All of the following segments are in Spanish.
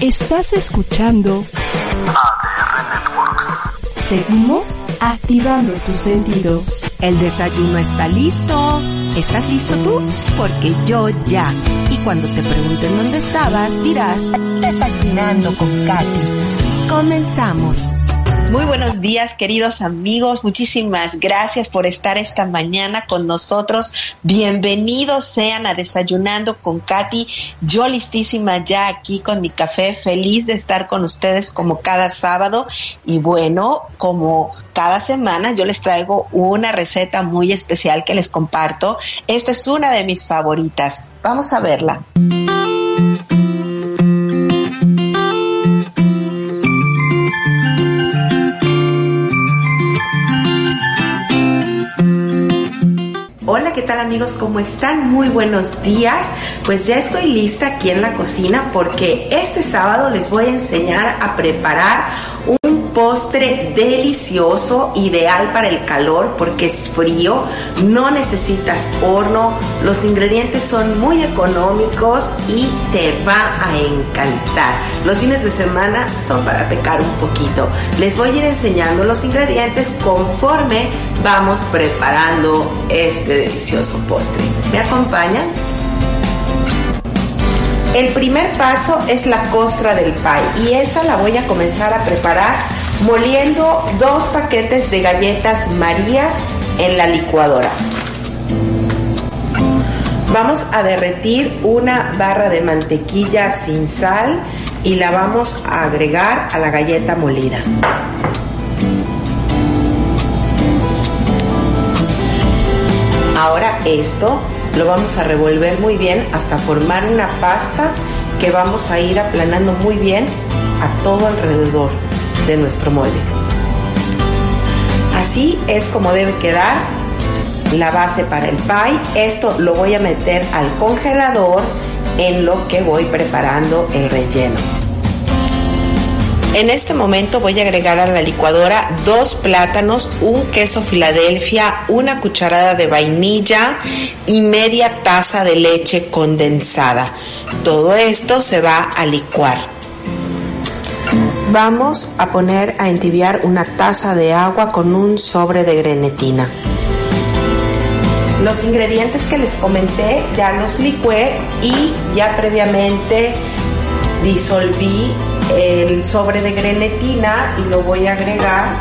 Estás escuchando ADR Networks. Seguimos activando tus sentidos. El desayuno está listo. ¿Estás listo tú? Porque yo ya. Y cuando te pregunten dónde estabas, dirás, desayunando con Katy. Comenzamos. Muy buenos días, queridos amigos. Muchísimas gracias por estar esta mañana con nosotros. Bienvenidos sean a Desayunando con Katy. Yo listísima ya aquí con mi café, feliz de estar con ustedes como cada sábado. Y bueno, como cada semana yo les traigo una receta muy especial que les comparto. Esta es una de mis favoritas. Vamos a verla. ¿Qué tal amigos? ¿Cómo están? Muy buenos días. Pues ya estoy lista aquí en la cocina porque este sábado les voy a enseñar a preparar un postre delicioso, ideal para el calor porque es frío, no necesitas horno, los ingredientes son muy económicos y te va a encantar. Los fines de semana son para pecar un poquito. Les voy a ir enseñando los ingredientes conforme vamos preparando este delicioso postre. ¿Me acompañan? El primer paso es la costra del pie y esa la voy a comenzar a preparar moliendo dos paquetes de galletas Marías en la licuadora. Vamos a derretir una barra de mantequilla sin sal y la vamos a agregar a la galleta molida. Ahora esto lo vamos a revolver muy bien hasta formar una pasta que vamos a ir aplanando muy bien a todo alrededor de nuestro molde. Así es como debe quedar la base para el pie. Esto lo voy a meter al congelador en lo que voy preparando el relleno. En este momento voy a agregar a la licuadora dos plátanos, un queso Filadelfia, una cucharada de vainilla y media taza de leche condensada. Todo esto se va a licuar. Vamos a poner a entibiar una taza de agua con un sobre de grenetina. Los ingredientes que les comenté ya los licué y ya previamente disolví el sobre de grenetina y lo voy a agregar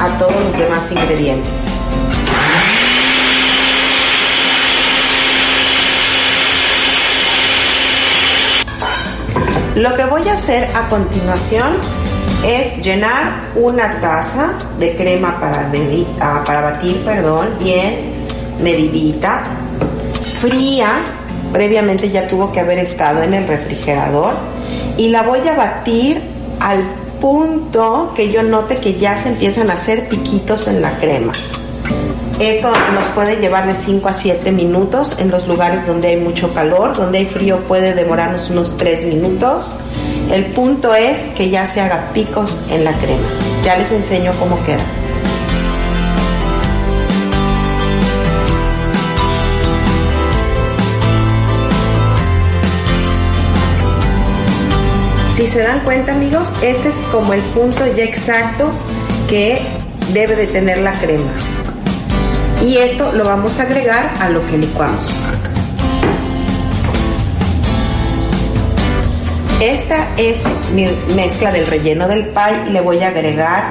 a todos los demás ingredientes. Lo que voy a hacer a continuación es llenar una taza de crema para, para batir, perdón, bien medidita, fría, previamente ya tuvo que haber estado en el refrigerador y la voy a batir al punto que yo note que ya se empiezan a hacer piquitos en la crema. Esto nos puede llevar de 5 a 7 minutos en los lugares donde hay mucho calor, donde hay frío puede demorarnos unos 3 minutos. El punto es que ya se haga picos en la crema. Ya les enseño cómo queda. Si se dan cuenta amigos, este es como el punto ya exacto que debe de tener la crema. Y esto lo vamos a agregar a lo que licuamos. Esta es mi mezcla del relleno del pie le voy a agregar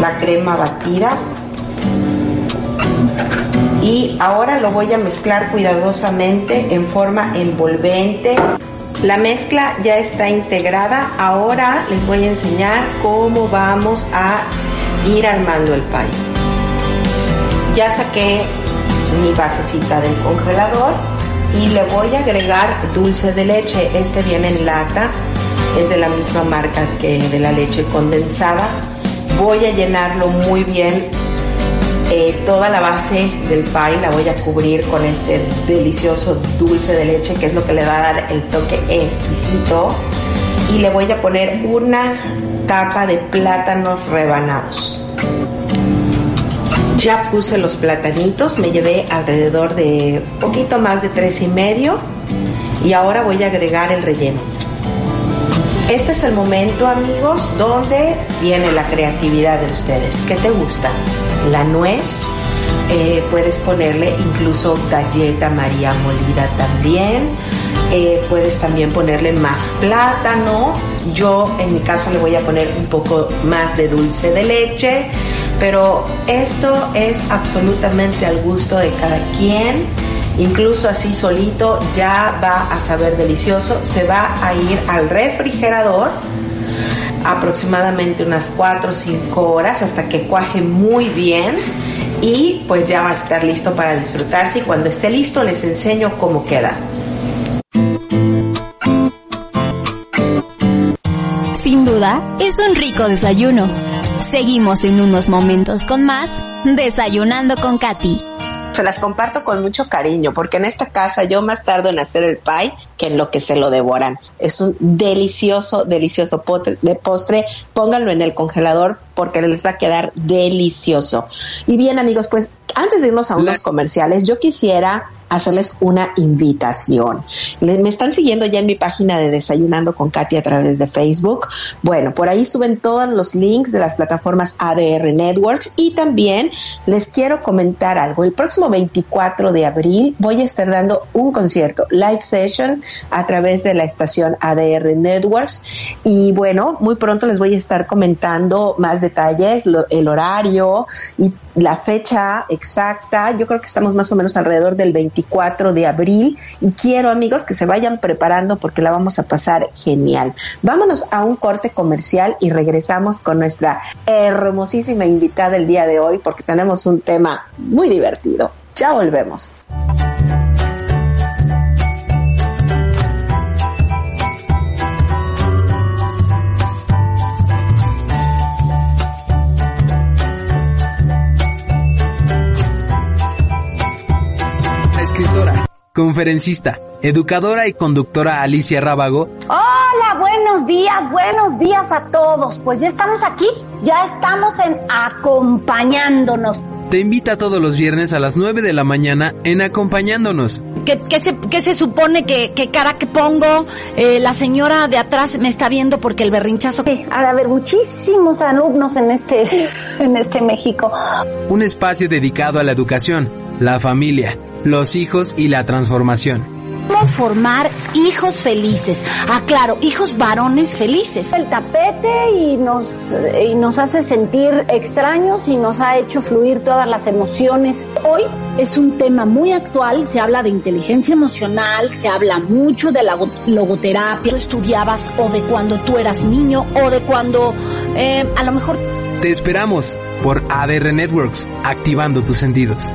la crema batida. Y ahora lo voy a mezclar cuidadosamente en forma envolvente. La mezcla ya está integrada. Ahora les voy a enseñar cómo vamos a ir armando el pie. Ya saqué mi basecita del congelador y le voy a agregar dulce de leche. Este viene en lata, es de la misma marca que de la leche condensada. Voy a llenarlo muy bien. Eh, toda la base del pie la voy a cubrir con este delicioso dulce de leche que es lo que le va a dar el toque exquisito. Y le voy a poner una capa de plátanos rebanados. Ya puse los platanitos, me llevé alrededor de poquito más de tres y medio y ahora voy a agregar el relleno. Este es el momento, amigos, donde viene la creatividad de ustedes. ¿Qué te gusta? La nuez, eh, puedes ponerle incluso galleta María molida también. Eh, puedes también ponerle más plátano. Yo en mi caso le voy a poner un poco más de dulce de leche. Pero esto es absolutamente al gusto de cada quien. Incluso así solito ya va a saber delicioso. Se va a ir al refrigerador aproximadamente unas 4 o 5 horas hasta que cuaje muy bien y pues ya va a estar listo para disfrutarse y cuando esté listo les enseño cómo queda. Sin duda, es un rico desayuno. Seguimos en unos momentos con más Desayunando con Katy. Se las comparto con mucho cariño porque en esta casa yo más tardo en hacer el pie que en lo que se lo devoran. Es un delicioso, delicioso de postre. Pónganlo en el congelador porque les va a quedar delicioso. Y bien amigos, pues antes de irnos a unos comerciales, yo quisiera hacerles una invitación. me están siguiendo ya en mi página de Desayunando con Katy a través de Facebook. Bueno, por ahí suben todos los links de las plataformas ADR Networks y también les quiero comentar algo. El próximo 24 de abril voy a estar dando un concierto, live session a través de la estación ADR Networks y bueno, muy pronto les voy a estar comentando más detalles, el horario y la fecha exacta. Yo creo que estamos más o menos alrededor del 24 24 de abril y quiero amigos que se vayan preparando porque la vamos a pasar genial. Vámonos a un corte comercial y regresamos con nuestra hermosísima invitada el día de hoy porque tenemos un tema muy divertido. Ya volvemos. Conferencista, educadora y conductora Alicia Rábago. Hola, buenos días, buenos días a todos. Pues ya estamos aquí, ya estamos en acompañándonos. Te invita todos los viernes a las 9 de la mañana en acompañándonos. ¿Qué, se, se, supone que, cara que pongo? Eh, la señora de atrás me está viendo porque el berrinchazo... Sí, ha de haber muchísimos alumnos en este, en este México. Un espacio dedicado a la educación, la familia, los hijos y la transformación. ¿Cómo formar hijos felices? Ah, claro, hijos varones felices. El tapete y nos, y nos hace sentir extraños y nos ha hecho fluir todas las emociones. Hoy es un tema muy actual, se habla de inteligencia emocional, se habla mucho de la logoterapia. Tú estudiabas o de cuando tú eras niño o de cuando eh, a lo mejor... Te esperamos por ADR Networks, activando tus sentidos.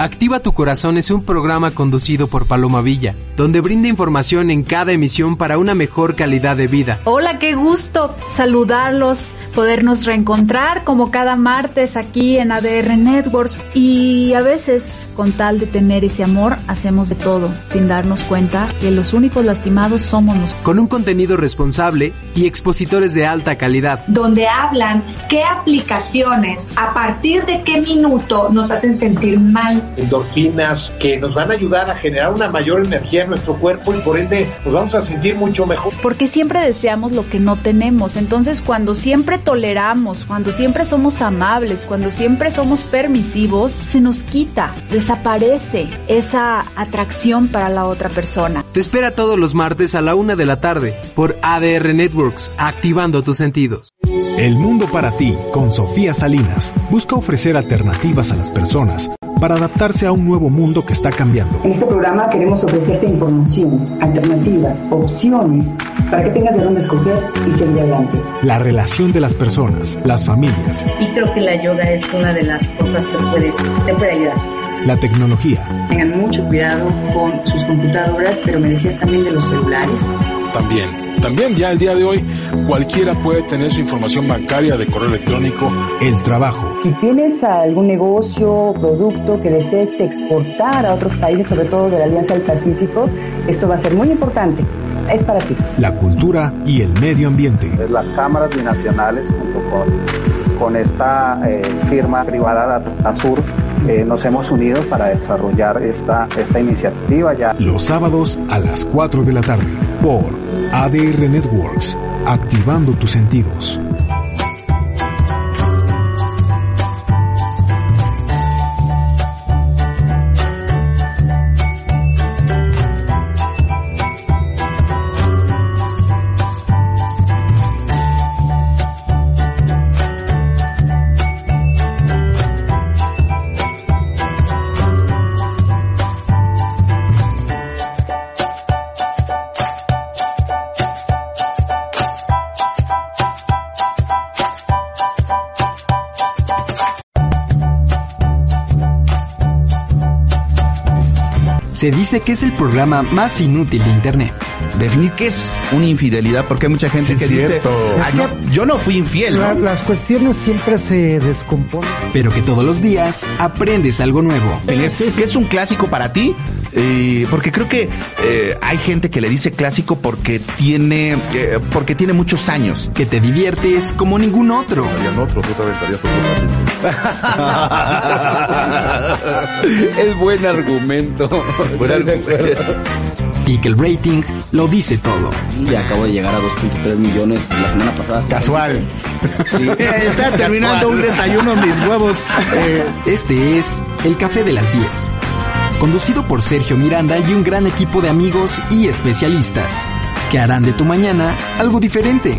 Activa tu Corazón es un programa conducido por Paloma Villa, donde brinda información en cada emisión para una mejor calidad de vida. Hola, qué gusto saludarlos, podernos reencontrar como cada martes aquí en ADR Networks y a veces con tal de tener ese amor hacemos de todo sin darnos cuenta que los únicos lastimados somos nosotros. Con un contenido responsable y expositores de alta calidad. Donde hablan qué aplicaciones, a partir de qué minuto nos hacen sentir mal endorfinas que nos van a ayudar a generar una mayor energía en nuestro cuerpo y por ende nos vamos a sentir mucho mejor. Porque siempre deseamos lo que no tenemos. Entonces cuando siempre toleramos, cuando siempre somos amables, cuando siempre somos permisivos, se nos quita, desaparece esa atracción para la otra persona. Te espera todos los martes a la una de la tarde por ADR Networks, activando tus sentidos. El mundo para ti, con Sofía Salinas, busca ofrecer alternativas a las personas para adaptarse a un nuevo mundo que está cambiando. En este programa queremos ofrecerte información, alternativas, opciones para que tengas de dónde escoger y seguir adelante. La relación de las personas, las familias. Y creo que la yoga es una de las cosas que puedes, te puede ayudar. La tecnología. Tengan mucho cuidado con sus computadoras, pero me decías también de los celulares. También también ya el día de hoy cualquiera puede tener su información bancaria de correo electrónico. El trabajo. Si tienes algún negocio, producto que desees exportar a otros países, sobre todo de la Alianza del Pacífico, esto va a ser muy importante. Es para ti. La cultura y el medio ambiente. Las cámaras binacionales junto con con esta eh, firma privada Azur eh, nos hemos unido para desarrollar esta, esta iniciativa ya. Los sábados a las 4 de la tarde por ADR Networks, activando tus sentidos. Se dice que es el programa más inútil de Internet. Definir qué es una infidelidad, porque hay mucha gente que dice, "Ah, no, yo no fui infiel. ¿no? La- las cuestiones siempre se descomponen. Pero que todos los días aprendes algo nuevo. ¿Qué es un clásico para ti? Eh, porque creo que eh, hay gente que le dice clásico porque tiene eh, porque tiene muchos años. Que te diviertes como ningún otro. es buen argumento. Y que el rating lo dice todo. Y acabo de llegar a 2.3 millones la semana pasada. Casual. Sí. Está terminando un desayuno mis huevos. Eh, Este es El Café de las 10. Conducido por Sergio Miranda y un gran equipo de amigos y especialistas que harán de tu mañana algo diferente.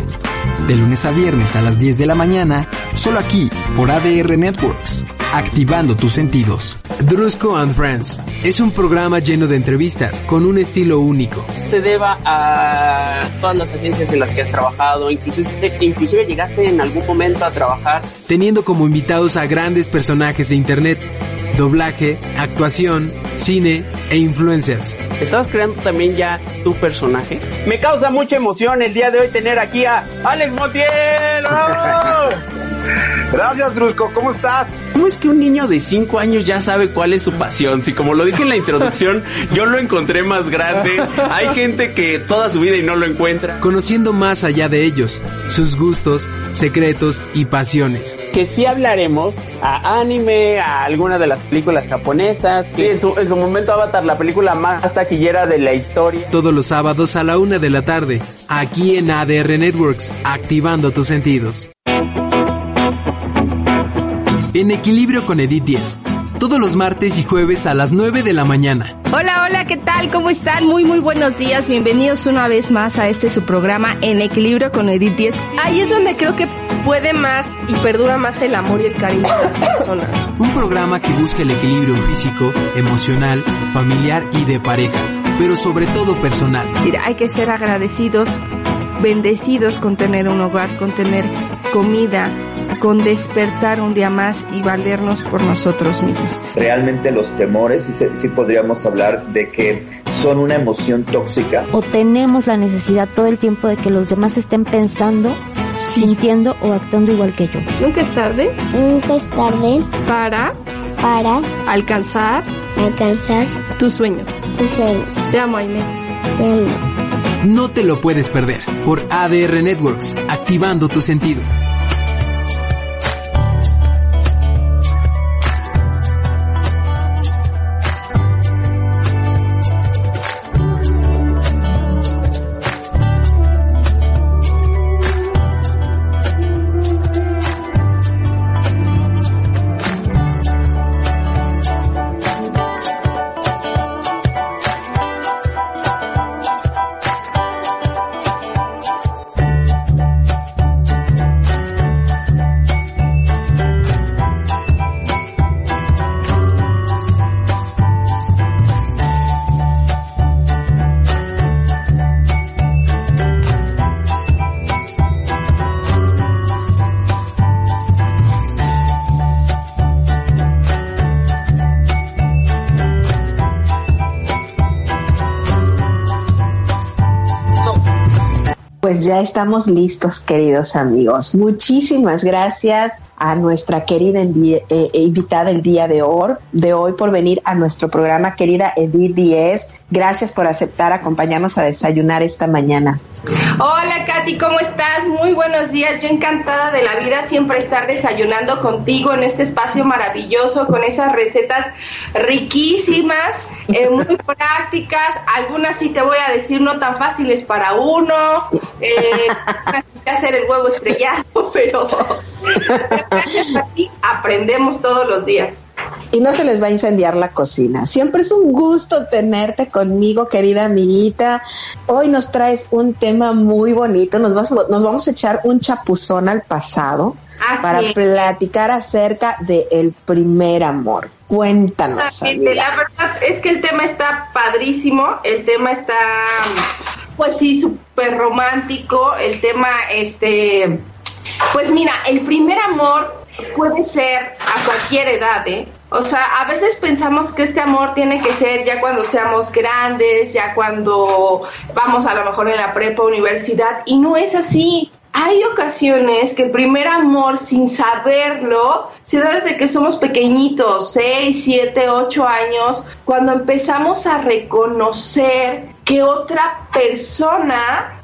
De lunes a viernes a las 10 de la mañana, solo aquí por ADR Networks, activando tus sentidos. Drusco and Friends es un programa lleno de entrevistas con un estilo único. se deba a todas las agencias en las que has trabajado, inclusive, inclusive llegaste en algún momento a trabajar. teniendo como invitados a grandes personajes de internet, doblaje, actuación, cine e influencers. ¿Estabas creando también ya tu personaje? Me causa mucha emoción el día de hoy tener aquí a Alex Montiel. ¡Bravo! Gracias, Drusco. ¿Cómo estás? ¿Cómo es que un niño de 5 años ya sabe cuál es su pasión? Si como lo dije en la introducción, yo lo encontré más grande. Hay gente que toda su vida y no lo encuentra. Conociendo más allá de ellos, sus gustos, secretos y pasiones. Que sí hablaremos a anime, a alguna de las películas japonesas. Que en su, en su momento Avatar, la película más taquillera de la historia. Todos los sábados a la una de la tarde, aquí en ADR Networks, activando tus sentidos. En equilibrio con Edith 10, todos los martes y jueves a las 9 de la mañana. Hola, hola, ¿qué tal? ¿Cómo están? Muy, muy buenos días. Bienvenidos una vez más a este su programa En Equilibrio con Edith 10. Ahí es donde creo que puede más y perdura más el amor y el cariño de las personas. Un programa que busca el equilibrio físico, emocional, familiar y de pareja, pero sobre todo personal. Mira, hay que ser agradecidos, bendecidos con tener un hogar, con tener comida, con despertar un día más y valernos por nosotros mismos. Realmente los temores, sí, sí podríamos hablar de que son una emoción tóxica. o tenemos la necesidad todo el tiempo de que los demás estén pensando, sintiendo o actuando igual que yo. Nunca es tarde. Nunca es tarde para para alcanzar alcanzar tus sueños. tus sueños. Te amo, Aime. No te lo puedes perder por ADR Networks, activando tu sentido. Pues ya estamos listos, queridos amigos. Muchísimas gracias a nuestra querida envi- eh, invitada el día de hoy, de hoy por venir a nuestro programa, querida Edith Díez. Gracias por aceptar acompañarnos a desayunar esta mañana. Hola Katy, ¿cómo estás? Muy buenos días. Yo encantada de la vida siempre estar desayunando contigo en este espacio maravilloso con esas recetas riquísimas, eh, muy prácticas. Algunas sí te voy a decir no tan fáciles para uno. Eh, hacer el huevo estrellado, pero gracias a ti aprendemos todos los días. Y no se les va a incendiar la cocina. Siempre es un gusto tenerte conmigo, querida amiguita. Hoy nos traes un tema muy bonito. Nos, vas- nos vamos a echar un chapuzón al pasado Así para es. platicar acerca del primer amor. Cuéntanos. La verdad es que el tema está padrísimo, el tema está, pues sí, súper romántico, el tema, este, pues mira, el primer amor puede ser a cualquier edad, ¿eh? O sea, a veces pensamos que este amor tiene que ser ya cuando seamos grandes, ya cuando vamos a lo mejor en la prepa, universidad, y no es así. Hay ocasiones que el primer amor, sin saberlo, se da desde que somos pequeñitos, 6, 7, 8 años, cuando empezamos a reconocer que otra persona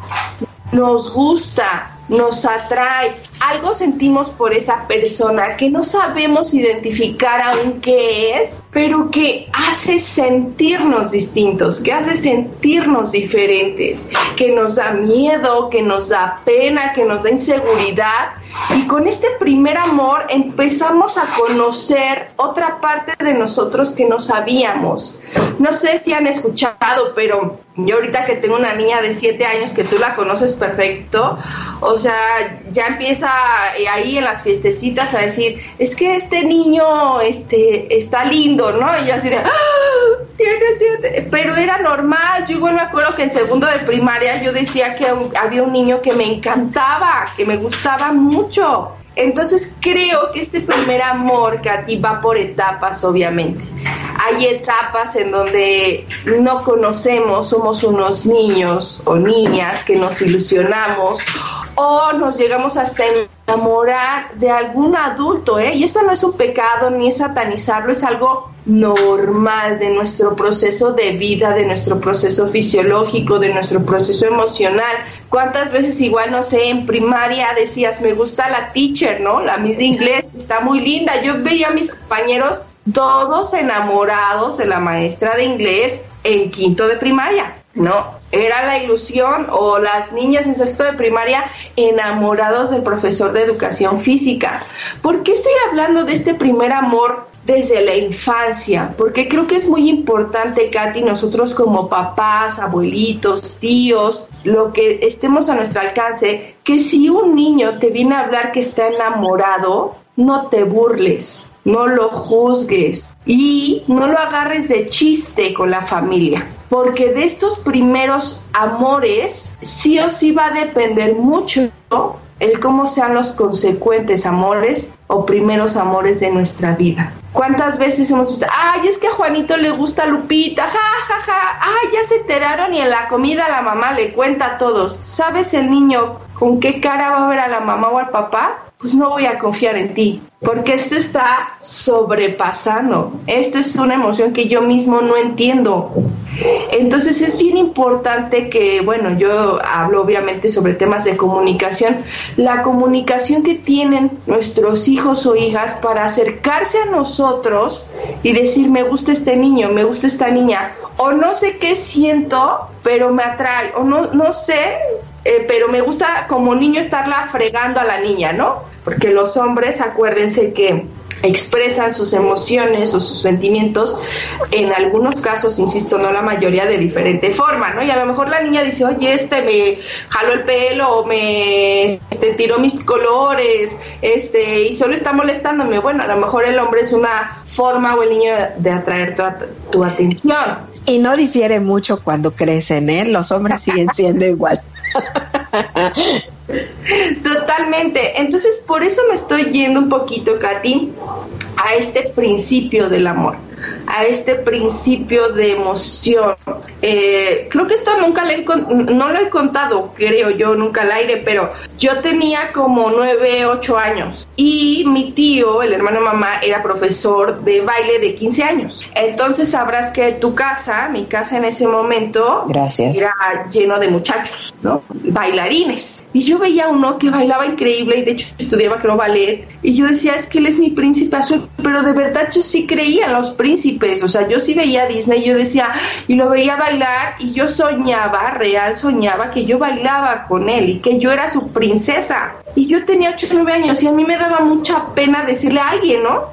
nos gusta, nos atrae, algo sentimos por esa persona que no sabemos identificar aún qué es, pero que hace sentirnos distintos, que hace sentirnos diferentes, que nos da miedo, que nos da pena, que nos da inseguridad. Y con este primer amor empezamos a conocer otra parte de nosotros que no sabíamos. No sé si han escuchado, pero yo ahorita que tengo una niña de 7 años que tú la conoces perfecto, o sea, ya empieza eh, ahí en las fiestecitas a decir, es que este niño este, está lindo, ¿no? Y yo así de, "Ah, siete. Pero era normal, yo igual me acuerdo que en segundo de primaria yo decía que había un niño que me encantaba, que me gustaba mucho. Entonces creo que este primer amor, Katy, va por etapas, obviamente. Hay etapas en donde no conocemos, somos unos niños o niñas que nos ilusionamos o nos llegamos hasta enamorar de algún adulto, ¿eh? Y esto no es un pecado ni es satanizarlo, es algo normal de nuestro proceso de vida, de nuestro proceso fisiológico, de nuestro proceso emocional. ¿Cuántas veces igual, no sé, en primaria decías, me gusta la teacher, ¿no? La miss de inglés, está muy linda. Yo veía a mis compañeros todos enamorados de la maestra de inglés en quinto de primaria, ¿no? Era la ilusión o las niñas en sexto de primaria enamorados del profesor de educación física. ¿Por qué estoy hablando de este primer amor desde la infancia? Porque creo que es muy importante, Katy, nosotros como papás, abuelitos, tíos, lo que estemos a nuestro alcance, que si un niño te viene a hablar que está enamorado, no te burles, no lo juzgues y no lo agarres de chiste con la familia. Porque de estos primeros amores, sí o sí va a depender mucho el cómo sean los consecuentes amores o primeros amores de nuestra vida. ¿Cuántas veces hemos visto, ay, es que a Juanito le gusta Lupita, ja, ja, ja, ay, ya se enteraron y en la comida la mamá le cuenta a todos. ¿Sabes el niño con qué cara va a ver a la mamá o al papá? Pues no voy a confiar en ti, porque esto está sobrepasando. Esto es una emoción que yo mismo no entiendo. Entonces es bien importante que, bueno, yo hablo obviamente sobre temas de comunicación, la comunicación que tienen nuestros hijos o hijas para acercarse a nosotros y decir, me gusta este niño, me gusta esta niña, o no sé qué siento, pero me atrae, o no, no sé, eh, pero me gusta como niño estarla fregando a la niña, ¿no? Porque los hombres, acuérdense que expresan sus emociones o sus sentimientos, en algunos casos, insisto, no la mayoría, de diferente forma, ¿no? Y a lo mejor la niña dice, oye, este me jaló el pelo, o me este, tiró mis colores, este, y solo está molestándome. Bueno, a lo mejor el hombre es una forma o el niño de atraer tu, tu atención. Y no difiere mucho cuando crecen, ¿eh? Los hombres siguen siendo igual. Totalmente. Entonces, por eso me estoy yendo un poquito, Katy, a este principio del amor. A este principio de emoción. Eh, creo que esto nunca le no lo he contado, creo yo, nunca al aire, pero yo tenía como 9, 8 años y mi tío, el hermano de mamá, era profesor de baile de 15 años. Entonces sabrás que tu casa, mi casa en ese momento, Gracias. era lleno de muchachos, ¿no? Bailarines. Y yo veía uno que bailaba increíble y de hecho estudiaba creo ballet y yo decía, es que él es mi príncipe azul, pero de verdad yo sí creía en los príncipes, o sea, yo sí veía a Disney, yo decía, y lo veía bailar y yo soñaba, real soñaba que yo bailaba con él y que yo era su princesa. Y yo tenía 8 o 9 años y a mí me daba mucha pena decirle a alguien, ¿no?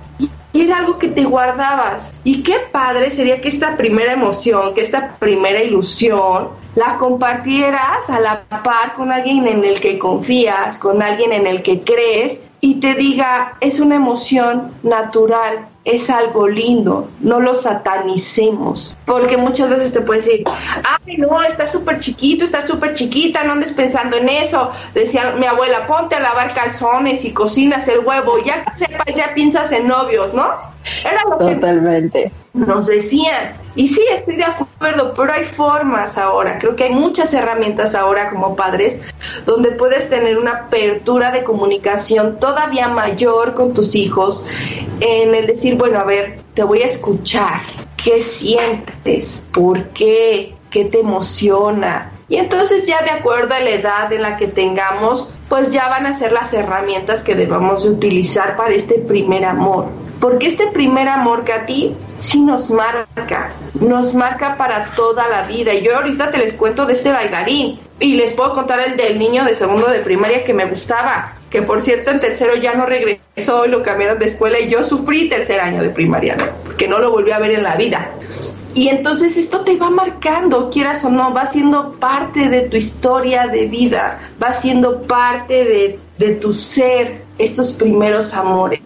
Y era algo que te guardabas. Y qué padre sería que esta primera emoción, que esta primera ilusión, la compartieras a la par con alguien en el que confías, con alguien en el que crees y te diga, es una emoción natural, es algo lindo, no lo satanicemos, porque muchas veces te puedes decir, ay no, estás súper chiquito, estás súper chiquita, no andes pensando en eso, decía mi abuela, ponte a lavar calzones y cocinas el huevo, ya sepas, ya piensas en novios, ¿no? Era lo Totalmente. que nos decían. Y sí, estoy de acuerdo, pero hay formas ahora, creo que hay muchas herramientas ahora como padres donde puedes tener una apertura de comunicación todavía mayor con tus hijos en el decir, bueno, a ver, te voy a escuchar, ¿qué sientes? ¿Por qué? ¿Qué te emociona? Y entonces ya de acuerdo a la edad en la que tengamos, pues ya van a ser las herramientas que debamos de utilizar para este primer amor. Porque este primer amor que a ti sí nos marca, nos marca para toda la vida. Y yo ahorita te les cuento de este bailarín y les puedo contar el del niño de segundo de primaria que me gustaba, que por cierto en tercero ya no regresó y lo cambiaron de escuela y yo sufrí tercer año de primaria, ¿no? porque no lo volví a ver en la vida. Y entonces esto te va marcando, quieras o no, va siendo parte de tu historia de vida, va siendo parte de, de tu ser, estos primeros amores.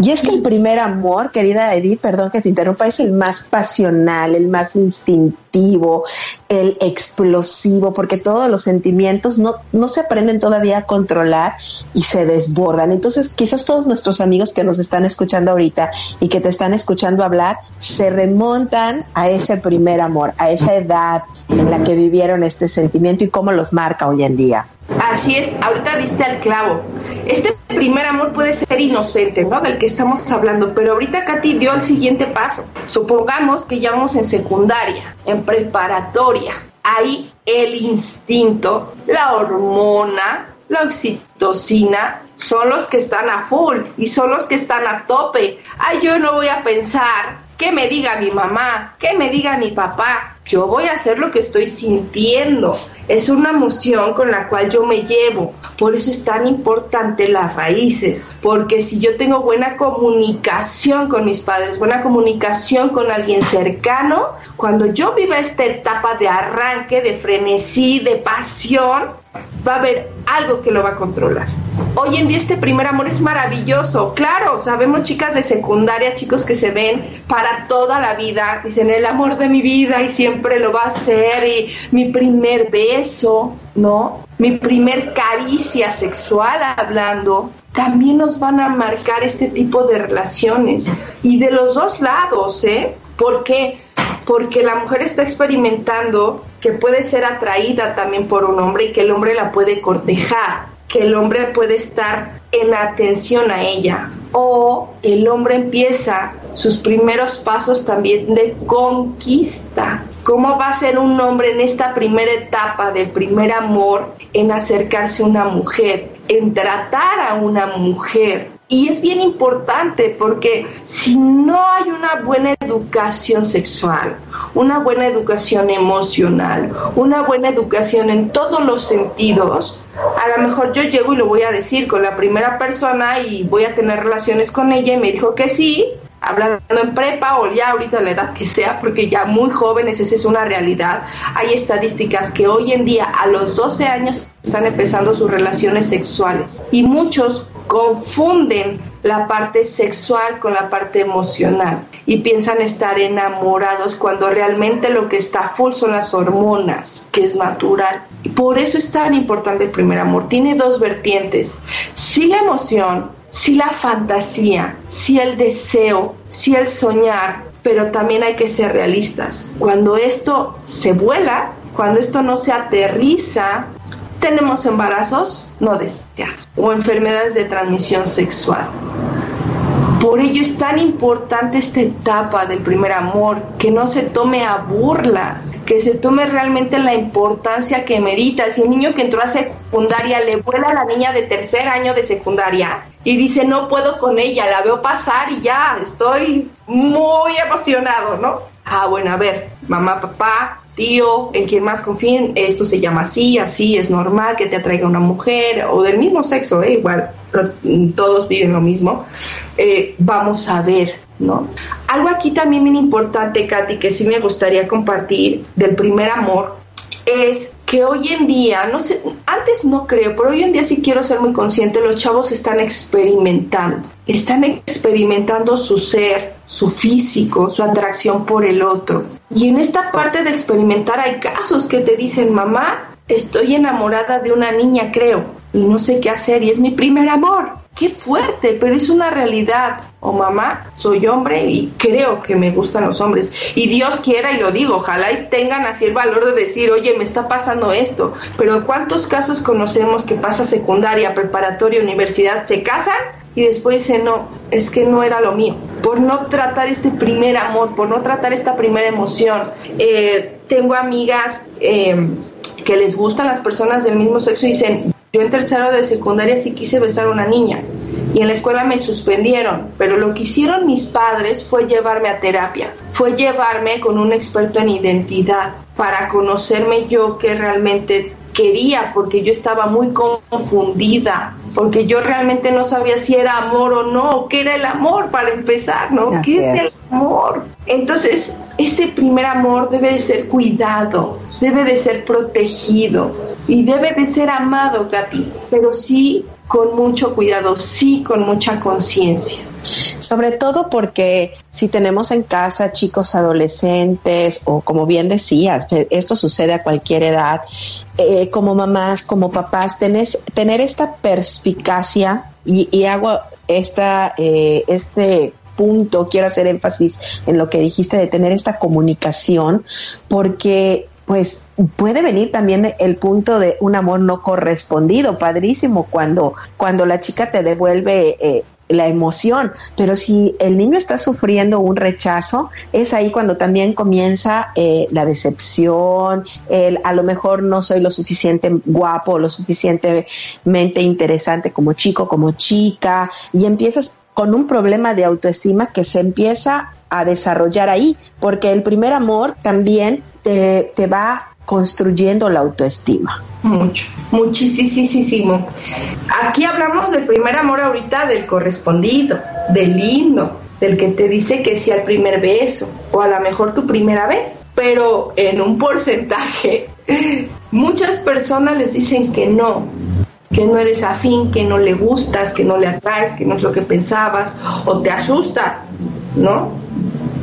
Y es que el primer amor, querida Edith, perdón que te interrumpa, es el más pasional, el más instintivo, el explosivo, porque todos los sentimientos no, no se aprenden todavía a controlar y se desbordan. Entonces, quizás todos nuestros amigos que nos están escuchando ahorita y que te están escuchando hablar, se remontan a ese primer amor, a esa edad en la que vivieron este sentimiento y cómo los marca hoy en día. Así es, ahorita diste al clavo. Este primer amor puede ser inocente, ¿no? Del que estamos hablando, pero ahorita Katy dio el siguiente paso. Supongamos que ya vamos en secundaria, en preparatoria. Ahí el instinto, la hormona, la oxitocina son los que están a full y son los que están a tope. Ay, yo no voy a pensar que me diga mi mamá, que me diga mi papá. Yo voy a hacer lo que estoy sintiendo. Es una emoción con la cual yo me llevo. Por eso es tan importante las raíces. Porque si yo tengo buena comunicación con mis padres, buena comunicación con alguien cercano, cuando yo viva esta etapa de arranque, de frenesí, de pasión, va a haber algo que lo va a controlar. Hoy en día este primer amor es maravilloso. Claro, sabemos chicas de secundaria, chicos que se ven para toda la vida, dicen el amor de mi vida y siempre lo va a ser y mi primer beso, ¿no? Mi primer caricia sexual hablando. También nos van a marcar este tipo de relaciones y de los dos lados, ¿eh? ¿Por qué? Porque la mujer está experimentando que puede ser atraída también por un hombre y que el hombre la puede cortejar, que el hombre puede estar en atención a ella o el hombre empieza sus primeros pasos también de conquista. ¿Cómo va a ser un hombre en esta primera etapa del primer amor en acercarse a una mujer, en tratar a una mujer? Y es bien importante porque si no hay una buena educación sexual, una buena educación emocional, una buena educación en todos los sentidos, a lo mejor yo llego y lo voy a decir con la primera persona y voy a tener relaciones con ella y me dijo que sí, hablando en prepa o ya ahorita la edad que sea, porque ya muy jóvenes esa es una realidad. Hay estadísticas que hoy en día a los 12 años están empezando sus relaciones sexuales y muchos confunden la parte sexual con la parte emocional y piensan estar enamorados cuando realmente lo que está full son las hormonas, que es natural. Y por eso es tan importante el primer amor. Tiene dos vertientes. Si la emoción, si la fantasía, si el deseo, si el soñar, pero también hay que ser realistas. Cuando esto se vuela, cuando esto no se aterriza, tenemos embarazos no deseados o enfermedades de transmisión sexual. Por ello es tan importante esta etapa del primer amor, que no se tome a burla, que se tome realmente la importancia que merita. Si el niño que entró a secundaria le vuela a la niña de tercer año de secundaria y dice no puedo con ella, la veo pasar y ya estoy muy emocionado, ¿no? Ah, bueno, a ver, mamá, papá, tío, en quien más confíen, esto se llama así, así, es normal que te atraiga una mujer o del mismo sexo, ¿eh? igual todos viven lo mismo, eh, vamos a ver, ¿no? Algo aquí también bien importante, Katy, que sí me gustaría compartir del primer amor, es que hoy en día, no sé, antes no creo, pero hoy en día sí quiero ser muy consciente, los chavos están experimentando, están experimentando su ser, su físico, su atracción por el otro. Y en esta parte de experimentar hay casos que te dicen, mamá, estoy enamorada de una niña, creo, y no sé qué hacer, y es mi primer amor. Qué fuerte, pero es una realidad. O mamá, soy hombre y creo que me gustan los hombres. Y Dios quiera y lo digo, ojalá y tengan así el valor de decir, oye, me está pasando esto. Pero ¿cuántos casos conocemos que pasa secundaria, preparatoria, universidad, se casan y después dicen, no, es que no era lo mío? Por no tratar este primer amor, por no tratar esta primera emoción. Eh, tengo amigas eh, que les gustan las personas del mismo sexo y dicen, yo en tercero de secundaria sí quise besar a una niña y en la escuela me suspendieron, pero lo que hicieron mis padres fue llevarme a terapia, fue llevarme con un experto en identidad para conocerme yo que realmente quería, porque yo estaba muy confundida, porque yo realmente no sabía si era amor o no, qué era el amor para empezar, ¿no? ¿Qué es el amor? Entonces, este primer amor debe de ser cuidado, debe de ser protegido y debe de ser amado, Katy, pero sí con mucho cuidado, sí con mucha conciencia. Sobre todo porque si tenemos en casa chicos adolescentes o como bien decías, esto sucede a cualquier edad, eh, como mamás, como papás, tenés, tener esta perspicacia y, y hago esta, eh, este punto, quiero hacer énfasis en lo que dijiste de tener esta comunicación, porque pues puede venir también el punto de un amor no correspondido, padrísimo, cuando, cuando la chica te devuelve eh, la emoción, pero si el niño está sufriendo un rechazo, es ahí cuando también comienza eh, la decepción, el a lo mejor no soy lo suficiente guapo, lo suficientemente interesante como chico, como chica, y empiezas con un problema de autoestima que se empieza a desarrollar ahí, porque el primer amor también te, te va construyendo la autoestima. Mucho, muchísimo. Aquí hablamos del primer amor ahorita, del correspondido, del lindo, del que te dice que sí al primer beso, o a lo mejor tu primera vez, pero en un porcentaje, muchas personas les dicen que no, que no eres afín, que no le gustas, que no le atraes, que no es lo que pensabas, o te asusta, ¿no?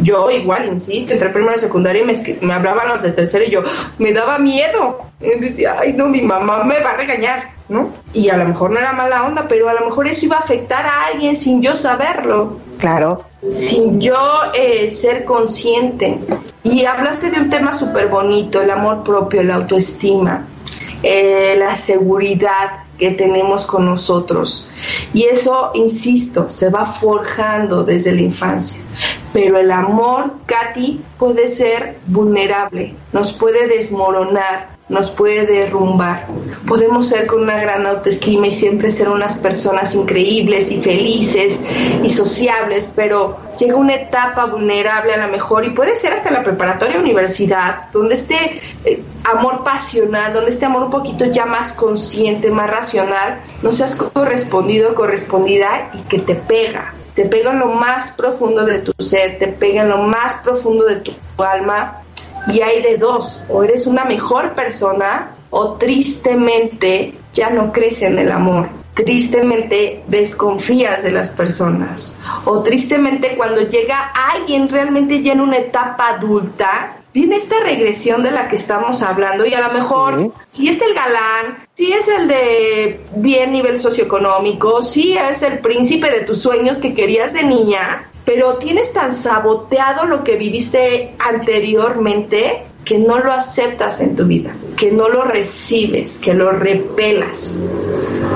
Yo igual, insisto, entré primero y secundaria y me, me hablaban los de tercero y yo me daba miedo. Y decía, ay no, mi mamá me va a regañar, ¿no? Y a lo mejor no era mala onda, pero a lo mejor eso iba a afectar a alguien sin yo saberlo. Claro. Sin yo eh, ser consciente. Y hablaste de un tema súper bonito, el amor propio, la autoestima, eh, la seguridad que tenemos con nosotros. Y eso, insisto, se va forjando desde la infancia. Pero el amor, Katy, puede ser vulnerable, nos puede desmoronar, nos puede derrumbar. Podemos ser con una gran autoestima y siempre ser unas personas increíbles y felices y sociables, pero llega una etapa vulnerable a lo mejor y puede ser hasta la preparatoria universidad, donde este eh, amor pasional, donde este amor un poquito ya más consciente, más racional, no seas correspondido correspondida y que te pega. Te pega en lo más profundo de tu ser, te pega en lo más profundo de tu alma y hay de dos, o eres una mejor persona o tristemente ya no crees en el amor. Tristemente desconfías de las personas. O tristemente cuando llega alguien realmente ya en una etapa adulta, viene esta regresión de la que estamos hablando y a lo mejor si es el galán, si es el de bien nivel socioeconómico, si es el príncipe de tus sueños que querías de niña, pero tienes tan saboteado lo que viviste anteriormente que no lo aceptas en tu vida, que no lo recibes, que lo repelas.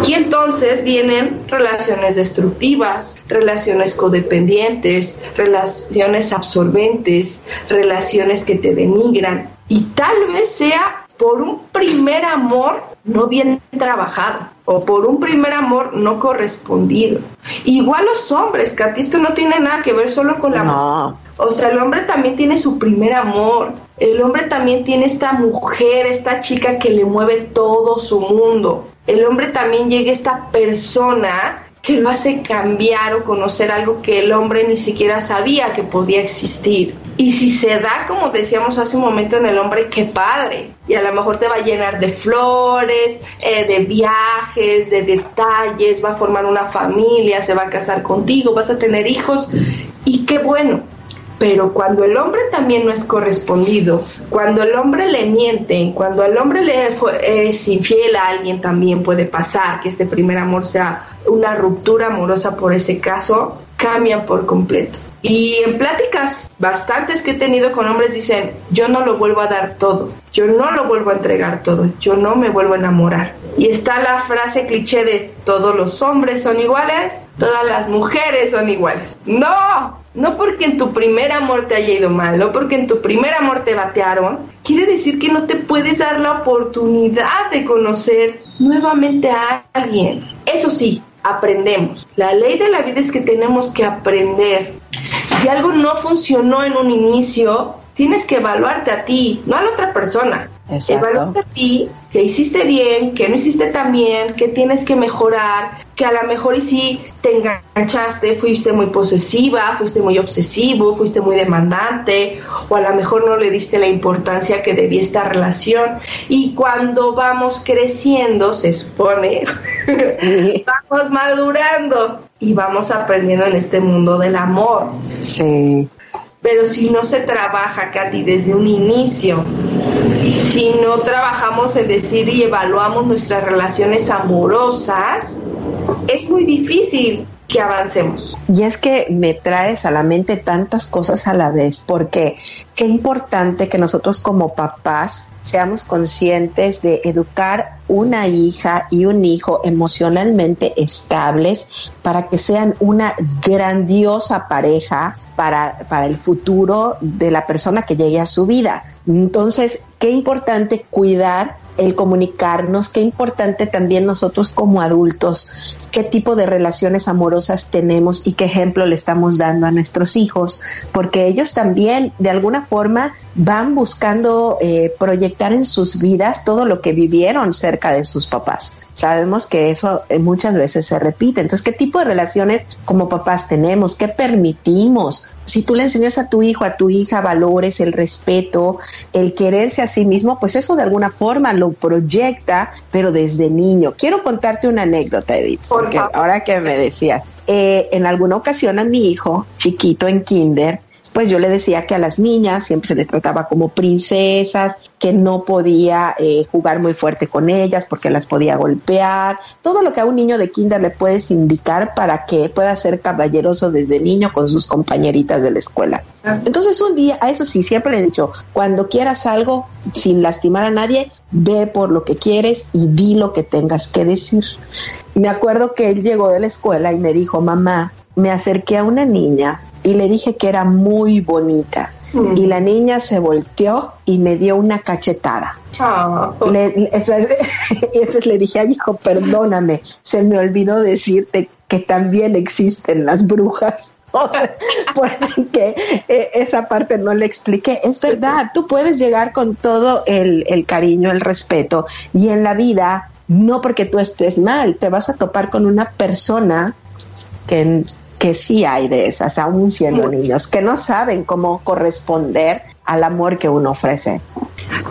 Y entonces vienen relaciones destructivas, relaciones codependientes, relaciones absorbentes, relaciones que te denigran. Y tal vez sea por un primer amor no bien trabajado o por un primer amor no correspondido. Igual los hombres, que esto no tiene nada que ver solo con la No. o sea, el hombre también tiene su primer amor. El hombre también tiene esta mujer, esta chica que le mueve todo su mundo. El hombre también llega a esta persona que lo hace cambiar o conocer algo que el hombre ni siquiera sabía que podía existir. Y si se da, como decíamos hace un momento en el hombre, qué padre. Y a lo mejor te va a llenar de flores, eh, de viajes, de detalles, va a formar una familia, se va a casar contigo, vas a tener hijos. Y qué bueno. Pero cuando el hombre también no es correspondido, cuando el hombre le miente, cuando el hombre le es infiel a alguien, también puede pasar que este primer amor sea una ruptura amorosa por ese caso, cambian por completo. Y en pláticas bastantes que he tenido con hombres dicen, yo no lo vuelvo a dar todo, yo no lo vuelvo a entregar todo, yo no me vuelvo a enamorar. Y está la frase cliché de todos los hombres son iguales, todas las mujeres son iguales. No, no porque en tu primer amor te haya ido mal, no porque en tu primer amor te batearon, quiere decir que no te puedes dar la oportunidad de conocer nuevamente a alguien. Eso sí, aprendemos. La ley de la vida es que tenemos que aprender. Si algo no funcionó en un inicio, tienes que evaluarte a ti, no a la otra persona. Exacto. Evaluarte a ti, que hiciste bien, que no hiciste tan bien, que tienes que mejorar, que a lo mejor y si te enganchaste, fuiste muy posesiva, fuiste muy obsesivo, fuiste muy demandante, o a lo mejor no le diste la importancia que debía esta relación. Y cuando vamos creciendo, se supone, vamos madurando y vamos aprendiendo en este mundo del amor. Sí. Pero si no se trabaja, Katy, desde un inicio, si no trabajamos en decir y evaluamos nuestras relaciones amorosas, es muy difícil que avancemos. Y es que me traes a la mente tantas cosas a la vez, porque qué importante que nosotros como papás seamos conscientes de educar una hija y un hijo emocionalmente estables para que sean una grandiosa pareja para, para el futuro de la persona que llegue a su vida. Entonces, qué importante cuidar el comunicarnos, qué importante también nosotros como adultos, qué tipo de relaciones amorosas tenemos y qué ejemplo le estamos dando a nuestros hijos, porque ellos también de alguna forma van buscando eh, proyectar en sus vidas todo lo que vivieron cerca de sus papás. Sabemos que eso eh, muchas veces se repite. Entonces, ¿qué tipo de relaciones como papás tenemos? ¿Qué permitimos? Si tú le enseñas a tu hijo, a tu hija valores, el respeto, el quererse a sí mismo, pues eso de alguna forma lo proyecta, pero desde niño. Quiero contarte una anécdota, Edith, porque ahora que me decías, eh, en alguna ocasión a mi hijo, chiquito en kinder, pues yo le decía que a las niñas siempre se les trataba como princesas, que no podía eh, jugar muy fuerte con ellas porque las podía golpear, todo lo que a un niño de kinder le puedes indicar para que pueda ser caballeroso desde niño con sus compañeritas de la escuela. Entonces un día, a eso sí, siempre le he dicho, cuando quieras algo sin lastimar a nadie, ve por lo que quieres y di lo que tengas que decir. Me acuerdo que él llegó de la escuela y me dijo, mamá, me acerqué a una niña y le dije que era muy bonita. Y la niña se volteó y me dio una cachetada. Le, le- eso, eso le dije, ay hijo, perdóname, se me olvidó decirte que también existen las brujas. O sea, porque eh, esa parte no le expliqué. Es verdad, tú puedes llegar con todo el, el cariño, el respeto, y en la vida, no porque tú estés mal, te vas a topar con una persona que, que sí hay de esas, aún siendo niños, que no saben cómo corresponder al amor que uno ofrece.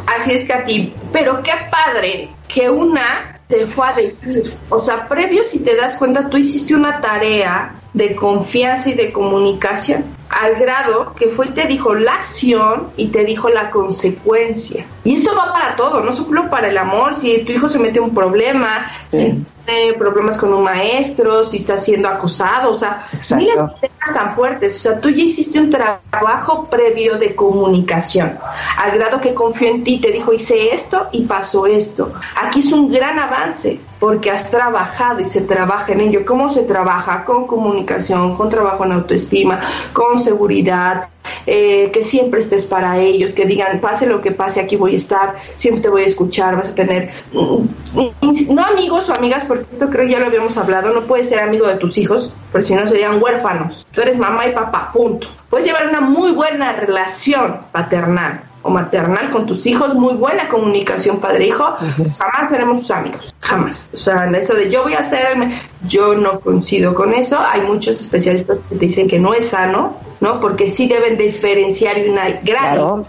Así es, Katy. Pero qué padre que una te fue a decir. O sea, previo, si te das cuenta, tú hiciste una tarea de confianza y de comunicación. Al grado que fue y te dijo la acción y te dijo la consecuencia. Y eso va para todo, no solo para el amor, si tu hijo se mete en un problema, si tiene problemas con un maestro, si está siendo acosado, o sea, miles de temas tan fuertes. O sea, tú ya hiciste un trabajo previo de comunicación, al grado que confió en ti, te dijo, hice esto y pasó esto. Aquí es un gran avance porque has trabajado y se trabaja en ello. ¿Cómo se trabaja? Con comunicación, con trabajo en autoestima, con seguridad, eh, que siempre estés para ellos, que digan, pase lo que pase, aquí voy a estar, siempre te voy a escuchar, vas a tener, mm, no amigos o amigas, porque esto creo ya lo habíamos hablado, no puedes ser amigo de tus hijos, pero si no serían huérfanos. Tú eres mamá y papá, punto. Puedes llevar una muy buena relación paternal o maternal con tus hijos, muy buena comunicación padre-hijo, jamás seremos sus amigos, jamás. O sea, eso de yo voy a hacerme, yo no coincido con eso. Hay muchos especialistas que te dicen que no es sano, ¿no? Porque sí deben diferenciar una gran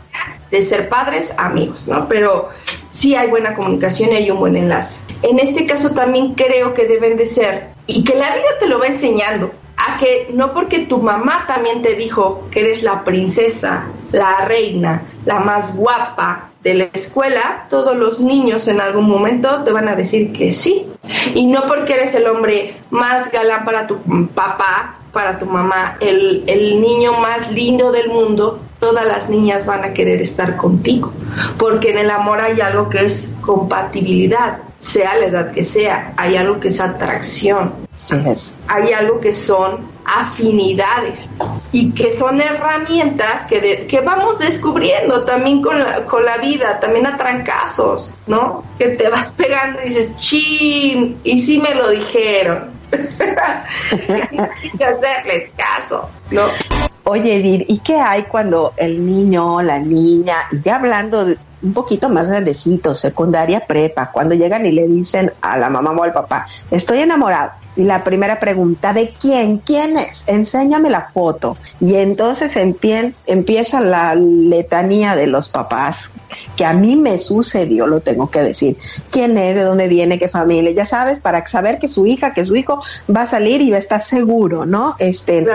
de ser padres amigos, ¿no? Pero sí hay buena comunicación y hay un buen enlace. En este caso también creo que deben de ser, y que la vida te lo va enseñando, a que no porque tu mamá también te dijo que eres la princesa, la reina, la más guapa de la escuela, todos los niños en algún momento te van a decir que sí. Y no porque eres el hombre más galán para tu papá, para tu mamá, el, el niño más lindo del mundo, todas las niñas van a querer estar contigo. Porque en el amor hay algo que es compatibilidad, sea la edad que sea, hay algo que es atracción. Hay algo que son afinidades y que son herramientas que, que vamos descubriendo también con la, con la vida, también a trancazos, ¿no? Que te vas pegando y dices, chin, y sí me lo dijeron. Hay que hacerles caso, ¿no? Oye, Edith, ¿y qué hay cuando el niño, la niña, y ya hablando de un poquito más grandecito, secundaria, prepa, cuando llegan y le dicen a la mamá o al papá, estoy enamorado? Y la primera pregunta, ¿de quién? ¿Quién es? Enséñame la foto. Y entonces empieza la letanía de los papás, que a mí me sucedió, lo tengo que decir. ¿Quién es? ¿De dónde viene? ¿Qué familia? Ya sabes, para saber que su hija, que su hijo va a salir y va a estar seguro, ¿no? Este,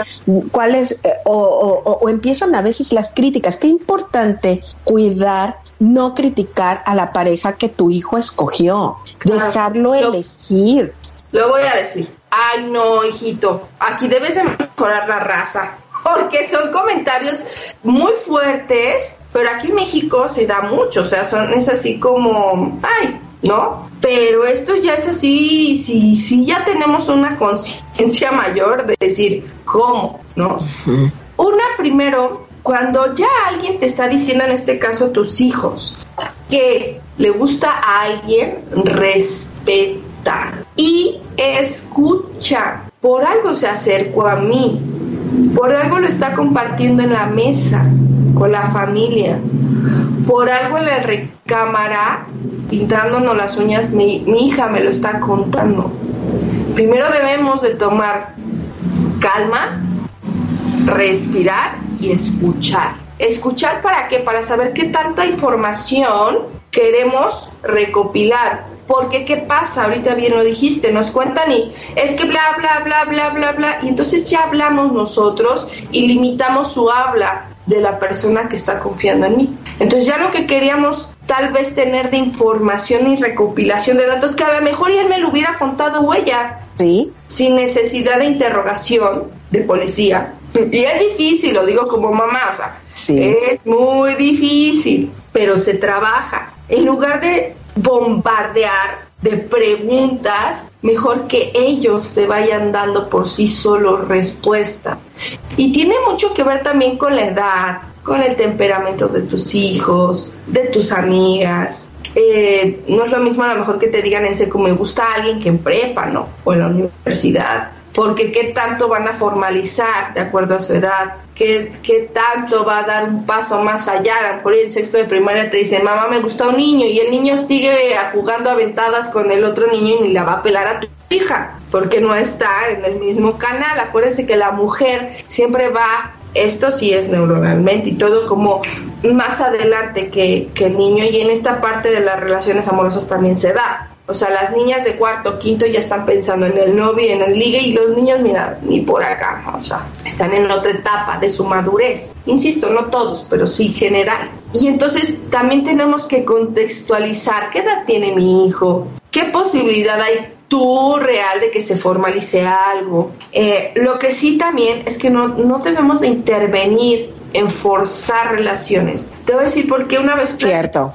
¿cuál es? Eh, o, o empiezan a veces las críticas. Qué importante cuidar no criticar a la pareja que tu hijo escogió, dejarlo elegir. Lo voy a decir. Ay, no, hijito, aquí debes de mejorar la raza. Porque son comentarios muy fuertes, pero aquí en México se da mucho, o sea, son, es así como, ay, ¿no? Pero esto ya es así, si, si ya tenemos una conciencia mayor de decir, ¿cómo? ¿No? Una, primero, cuando ya alguien te está diciendo, en este caso tus hijos, que le gusta a alguien, respeta y escucha. Por algo se acercó a mí, por algo lo está compartiendo en la mesa con la familia, por algo en la recámara pintándonos las uñas, mi, mi hija me lo está contando. Primero debemos de tomar calma, respirar y escuchar. ¿Escuchar para qué? Para saber qué tanta información queremos recopilar. Porque, ¿qué pasa? Ahorita bien lo dijiste, nos cuentan y es que bla, bla, bla, bla, bla, bla. Y entonces ya hablamos nosotros y limitamos su habla de la persona que está confiando en mí. Entonces ya lo que queríamos tal vez tener de información y recopilación de datos, que a lo mejor ya él me lo hubiera contado huella. Sí. Sin necesidad de interrogación de policía. Y es difícil, lo digo como mamá, o sea, es muy difícil, pero se trabaja. En lugar de bombardear de preguntas, mejor que ellos se vayan dando por sí solos respuesta. Y tiene mucho que ver también con la edad, con el temperamento de tus hijos, de tus amigas. Eh, no es lo mismo a lo mejor que te digan en seco me gusta alguien que en prepa, ¿no? O en la universidad porque qué tanto van a formalizar de acuerdo a su edad, qué, qué tanto va a dar un paso más allá. Por el sexto de primaria te dicen, mamá, me gusta un niño, y el niño sigue jugando aventadas con el otro niño y ni la va a pelar a tu hija, porque no está en el mismo canal. Acuérdense que la mujer siempre va esto sí es neuronalmente y todo como más adelante que, que, el niño y en esta parte de las relaciones amorosas también se da. O sea, las niñas de cuarto, quinto ya están pensando en el novio en el ligue y los niños, mira, ni por acá, o sea, están en otra etapa de su madurez. Insisto, no todos, pero sí general. Y entonces también tenemos que contextualizar qué edad tiene mi hijo, qué posibilidad hay tú real de que se formalice algo. Eh, lo que sí también es que no, no debemos de intervenir en forzar relaciones. Te voy a decir porque una vez Cierto.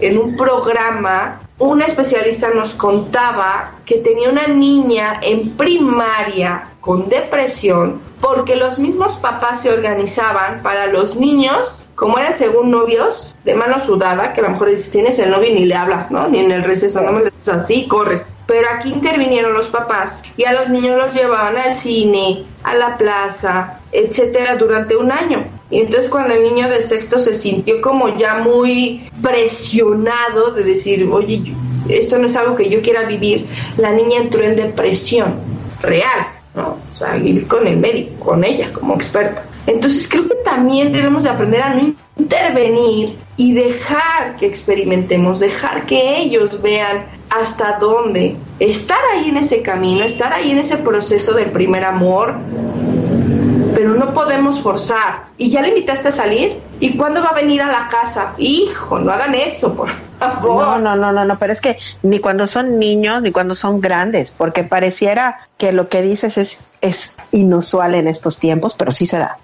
en un programa un especialista nos contaba que tenía una niña en primaria con depresión porque los mismos papás se organizaban para los niños como eran según novios, de mano sudada, que a lo mejor dices, tienes el novio y ni le hablas, ¿no? Ni en el receso, no me le dices así, corres. Pero aquí intervinieron los papás y a los niños los llevaban al cine, a la plaza, etcétera, durante un año. Y entonces cuando el niño de sexto se sintió como ya muy presionado de decir, oye, esto no es algo que yo quiera vivir, la niña entró en depresión real, ¿no? O sea, ir con el médico, con ella como experta. Entonces creo que también debemos de aprender a no intervenir y dejar que experimentemos, dejar que ellos vean hasta dónde. Estar ahí en ese camino, estar ahí en ese proceso del primer amor, pero no podemos forzar. ¿Y ya le invitaste a salir? ¿Y cuándo va a venir a la casa? Hijo, no hagan eso, por favor. No, no, no, no, no, pero es que ni cuando son niños ni cuando son grandes, porque pareciera que lo que dices es, inusual en estos tiempos, pero sí se da.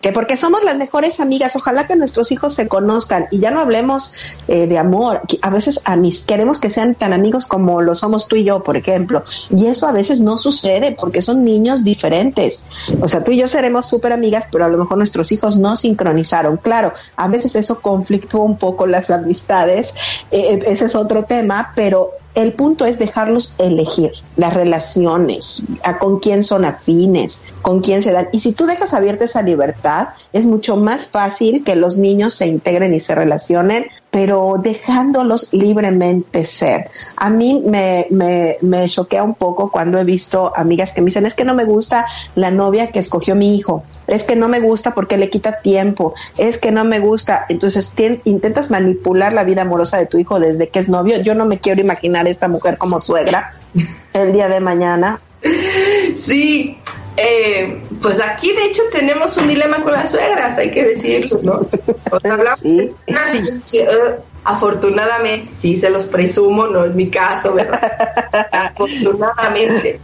Que porque somos las mejores amigas, ojalá que nuestros hijos se conozcan y ya no hablemos eh, de amor, a veces a queremos que sean tan amigos como lo somos tú y yo, por ejemplo, y eso a veces no sucede porque son niños diferentes. O sea, tú y yo seremos súper amigas, pero a lo mejor nuestros hijos no sincronizaron. Claro, a veces eso conflictúa un poco las amistades eh, ese es otro tema, pero el punto es dejarlos elegir las relaciones, a con quién son afines, con quién se dan. Y si tú dejas abierta esa libertad, es mucho más fácil que los niños se integren y se relacionen pero dejándolos libremente ser. A mí me, me, me choquea un poco cuando he visto amigas que me dicen, es que no me gusta la novia que escogió mi hijo, es que no me gusta porque le quita tiempo, es que no me gusta. Entonces intentas manipular la vida amorosa de tu hijo desde que es novio. Yo no me quiero imaginar esta mujer como suegra el día de mañana. Sí, eh, pues aquí de hecho tenemos un dilema con las suegras, hay que decirlo, ¿no? hablamos de afortunadamente, sí se los presumo, no es mi caso, ¿verdad? afortunadamente.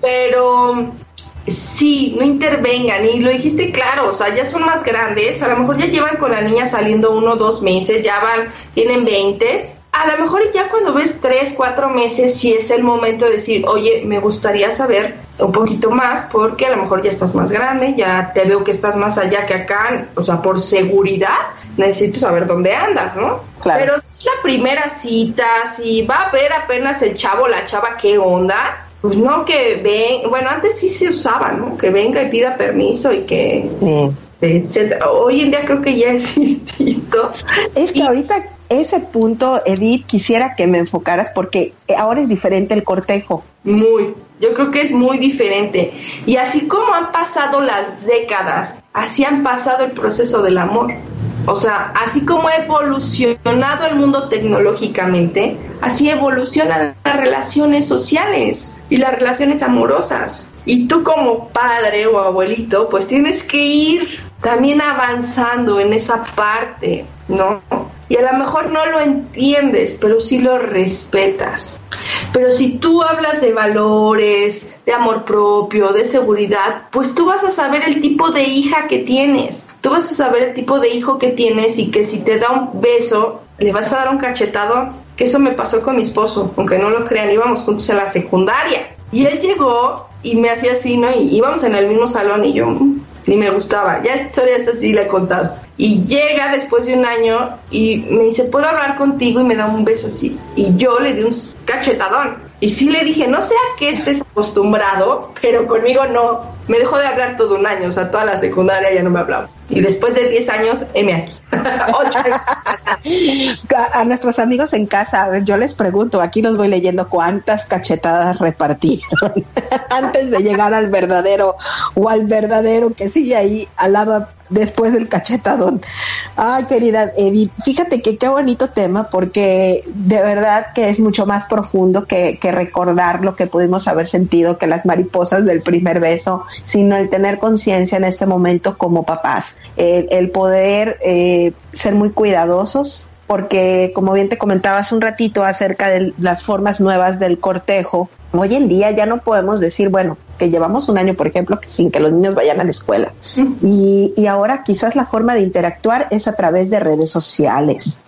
Pero sí, no intervengan. Y lo dijiste claro, o sea, ya son más grandes, a lo mejor ya llevan con la niña saliendo uno o dos meses, ya van, tienen 20 a lo mejor ya cuando ves tres, cuatro meses, sí es el momento de decir, oye, me gustaría saber un poquito más porque a lo mejor ya estás más grande, ya te veo que estás más allá que acá, o sea, por seguridad necesito saber dónde andas, ¿no? Pero si es la primera cita, si va a ver apenas el chavo, la chava, ¿qué onda? Pues no que ven, bueno, antes sí se usaba, ¿no? Que venga y pida permiso y que... Etcétera. Hoy en día creo que ya es distinto. Es que ahorita ese punto, Edith, quisiera que me enfocaras porque ahora es diferente el cortejo. Muy, yo creo que es muy diferente. Y así como han pasado las décadas, así han pasado el proceso del amor. O sea, así como ha evolucionado el mundo tecnológicamente, así evolucionan las relaciones sociales y las relaciones amorosas. Y tú como padre o abuelito, pues tienes que ir también avanzando en esa parte, ¿no? Y a lo mejor no lo entiendes, pero sí lo respetas. Pero si tú hablas de valores, de amor propio, de seguridad, pues tú vas a saber el tipo de hija que tienes. Tú vas a saber el tipo de hijo que tienes y que si te da un beso, le vas a dar un cachetado. Que eso me pasó con mi esposo, aunque no lo crean, íbamos juntos en la secundaria. Y él llegó y me hacía así, ¿no? Y íbamos en el mismo salón y yo, mm, ni me gustaba. Ya esta historia es así, la he contado. Y llega después de un año y me dice, ¿puedo hablar contigo? Y me da un beso así. Y yo le di un cachetadón. Y sí le dije, no sé a qué estés acostumbrado, pero conmigo no. Me dejó de hablar todo un año, o sea, toda la secundaria ya no me hablaba. Y después de 10 años, M aquí. a, nuestros amigos en casa, yo les pregunto, aquí los voy leyendo cuántas cachetadas repartieron antes de llegar al verdadero o al verdadero que sigue ahí al lado después del cachetadón. Ay, querida Edith, fíjate que qué bonito tema porque de verdad que es mucho más profundo que, que recordar lo que pudimos haber sentido que las mariposas del primer beso, sino el tener conciencia en este momento como papás, el, el poder eh, ser muy cuidadosos porque como bien te comentaba hace un ratito acerca de las formas nuevas del cortejo, hoy en día ya no podemos decir, bueno, que llevamos un año, por ejemplo, sin que los niños vayan a la escuela. Y, y ahora quizás la forma de interactuar es a través de redes sociales.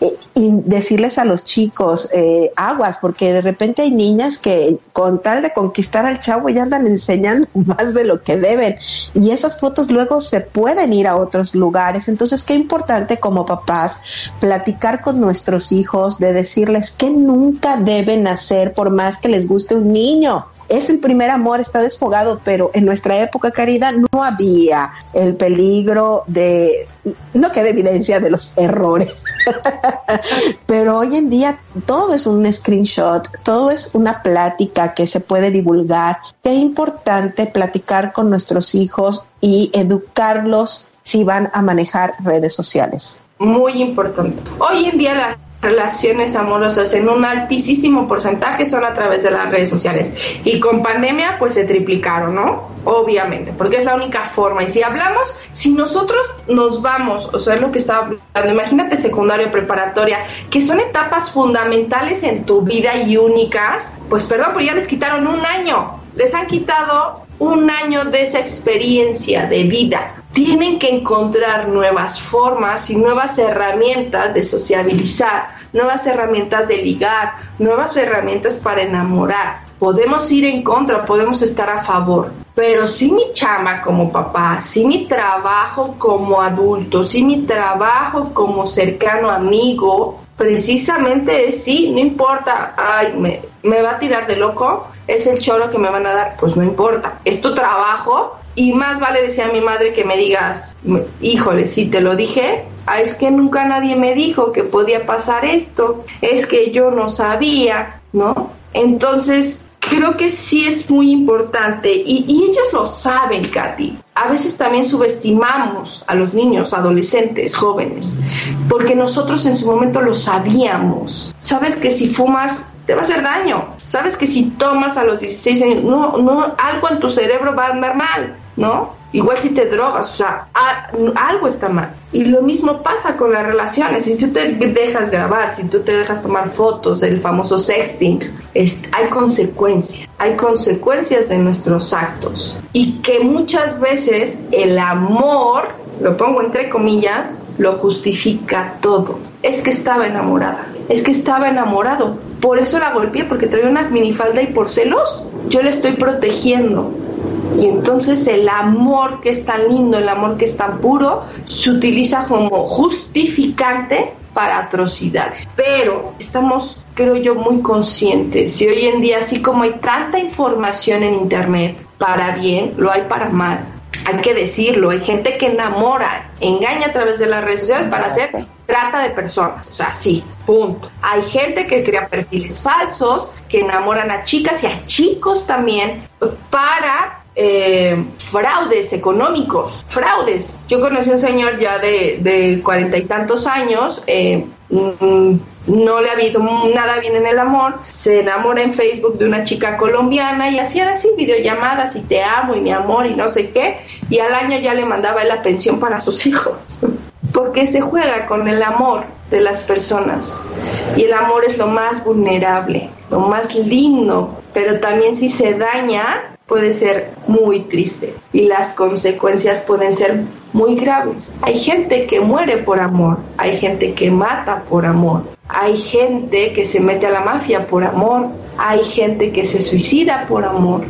Eh, y decirles a los chicos eh, aguas, porque de repente hay niñas que con tal de conquistar al chavo ya andan enseñando más de lo que deben y esas fotos luego se pueden ir a otros lugares. Entonces, qué importante como papás platicar con nuestros hijos, de decirles que nunca deben hacer por más que les guste un niño es el primer amor, está desfogado, pero en nuestra época, Caridad, no había el peligro de, no queda evidencia de los errores, pero hoy en día todo es un screenshot, todo es una plática que se puede divulgar. Qué importante platicar con nuestros hijos y educarlos si van a manejar redes sociales. Muy importante. Hoy en día la relaciones amorosas en un altísimo porcentaje son a través de las redes sociales. Y con pandemia pues se triplicaron, ¿no? Obviamente, porque es la única forma. Y si hablamos, si nosotros nos vamos, o sea, es lo que estaba hablando, imagínate secundaria, preparatoria, que son etapas fundamentales en tu vida y únicas, pues perdón, pero ya les quitaron un año. Les han quitado un año de esa experiencia de vida. Tienen que encontrar nuevas formas y nuevas herramientas de sociabilizar, nuevas herramientas de ligar, nuevas herramientas para enamorar. Podemos ir en contra, podemos estar a favor, pero si mi chama como papá, si mi trabajo como adulto, si mi trabajo como cercano amigo, precisamente es sí, no importa, ay, me, va a tirar de loco, es el choro que me van a dar, pues no importa, es tu trabajo y más vale decía mi madre que me digas, híjole, si te lo dije, ah, es que nunca nadie me dijo que podía pasar esto, es que yo no sabía, ¿no? Entonces, creo que sí es muy importante y, y, ellos lo saben, Katy. A veces también subestimamos a los niños, adolescentes, jóvenes, porque nosotros en su momento lo sabíamos. Sabes que si fumas te va a hacer daño. Sabes que si tomas a los 16 años, no, no, algo en tu cerebro va a andar mal, ¿no? Igual si te drogas, o sea, algo está mal. Y lo mismo pasa con las relaciones. Si tú te dejas grabar, si tú te dejas tomar fotos, el famoso sexting, es, hay consecuencias. Hay consecuencias de nuestros actos. Y que muchas veces el amor, lo pongo entre comillas, lo justifica todo. Es que estaba enamorada, es que estaba enamorado. Por eso la golpeé, porque traía una minifalda y por celos yo le estoy protegiendo. Y entonces el amor que es tan lindo, el amor que es tan puro, se utiliza como justificante para atrocidades. Pero estamos, creo yo, muy conscientes. Y hoy en día, así como hay tanta información en Internet, para bien, lo hay para mal hay que decirlo, hay gente que enamora, engaña a través de las redes sociales para hacer trata de personas, o sea, sí, punto. Hay gente que crea perfiles falsos, que enamoran a chicas y a chicos también para eh, fraudes económicos, fraudes. Yo conocí a un señor ya de cuarenta y tantos años, eh, mm, no le ha habido nada bien en el amor, se enamora en Facebook de una chica colombiana y hacían así videollamadas y te amo y mi amor y no sé qué, y al año ya le mandaba la pensión para sus hijos, porque se juega con el amor de las personas y el amor es lo más vulnerable, lo más lindo, pero también si se daña puede ser muy triste y las consecuencias pueden ser muy graves. Hay gente que muere por amor, hay gente que mata por amor, hay gente que se mete a la mafia por amor, hay gente que se suicida por amor.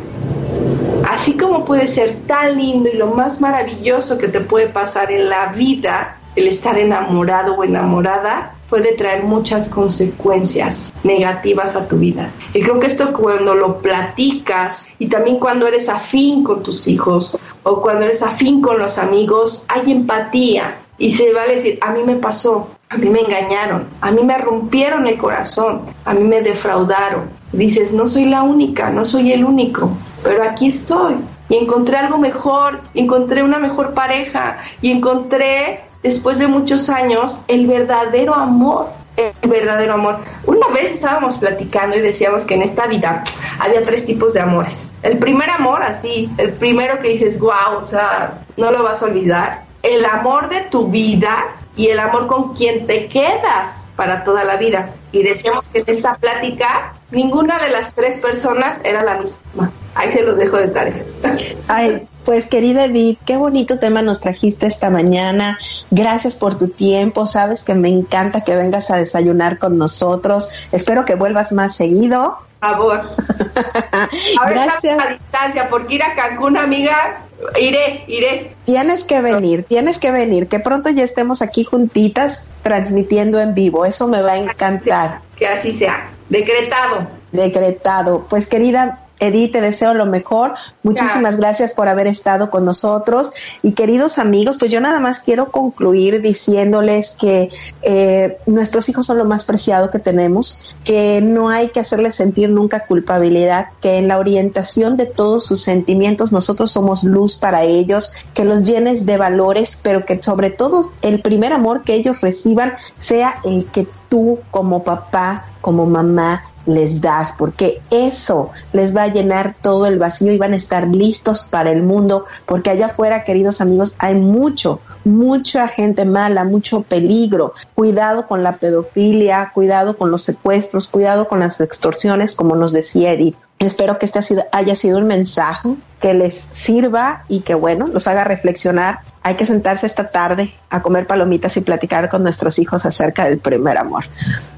Así como puede ser tan lindo y lo más maravilloso que te puede pasar en la vida, el estar enamorado o enamorada, puede traer muchas consecuencias negativas a tu vida. Y creo que esto cuando lo platicas y también cuando eres afín con tus hijos o cuando eres afín con los amigos, hay empatía y se va a decir, a mí me pasó, a mí me engañaron, a mí me rompieron el corazón, a mí me defraudaron. Dices, no soy la única, no soy el único, pero aquí estoy. y encontré algo mejor, encontré una mejor pareja y encontré después de muchos años el verdadero amor el verdadero amor. Una vez estábamos platicando y decíamos que en esta vida había tres tipos de amores. El primer amor, así, el primero que dices, wow, o sea, no lo vas a olvidar. El amor de tu vida y el amor con quien te quedas para toda la vida. Y decíamos que en esta plática ninguna de las tres personas era la misma. Ahí se los dejo de tarea. Ay, pues querida Edith, qué bonito tema nos trajiste esta mañana. Gracias por tu tiempo. Sabes que me encanta que vengas a desayunar con nosotros. Espero que vuelvas más seguido. A vos. Gracias. a distancia, porque ir a Cancún, amiga, iré, iré. Tienes que venir, tienes que venir. Que pronto ya estemos aquí juntitas transmitiendo en vivo. Eso me va a encantar. Que así sea. Decretado. Decretado. Pues querida Edith, te deseo lo mejor. Muchísimas gracias por haber estado con nosotros. Y queridos amigos, pues yo nada más quiero concluir diciéndoles que eh, nuestros hijos son lo más preciado que tenemos, que no hay que hacerles sentir nunca culpabilidad, que en la orientación de todos sus sentimientos nosotros somos luz para ellos, que los llenes de valores, pero que sobre todo el primer amor que ellos reciban sea el que tú como papá, como mamá, les das, porque eso les va a llenar todo el vacío y van a estar listos para el mundo, porque allá afuera, queridos amigos, hay mucho, mucha gente mala, mucho peligro. Cuidado con la pedofilia, cuidado con los secuestros, cuidado con las extorsiones, como nos decía Edith. Espero que este haya sido un mensaje que les sirva y que, bueno, los haga reflexionar. Hay que sentarse esta tarde a comer palomitas y platicar con nuestros hijos acerca del primer amor.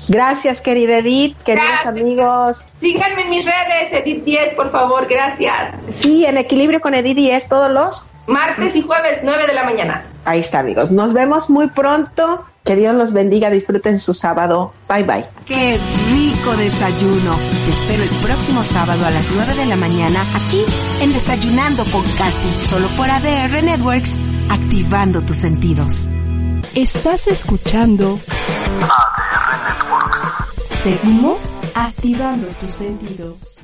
Gracias, querida Edith, queridos amigos. Síganme en mis redes, Edith 10, por favor, gracias. Sí, en equilibrio con Edith 10 todos los martes y jueves, 9 de la mañana. Ahí está, amigos. Nos vemos muy pronto. Que Dios los bendiga, disfruten su sábado. Bye bye. Qué rico desayuno. Te espero el próximo sábado a las 9 de la mañana aquí en Desayunando con Katy, solo por ADR Networks, activando tus sentidos. Estás escuchando ADR Networks. Seguimos activando tus sentidos.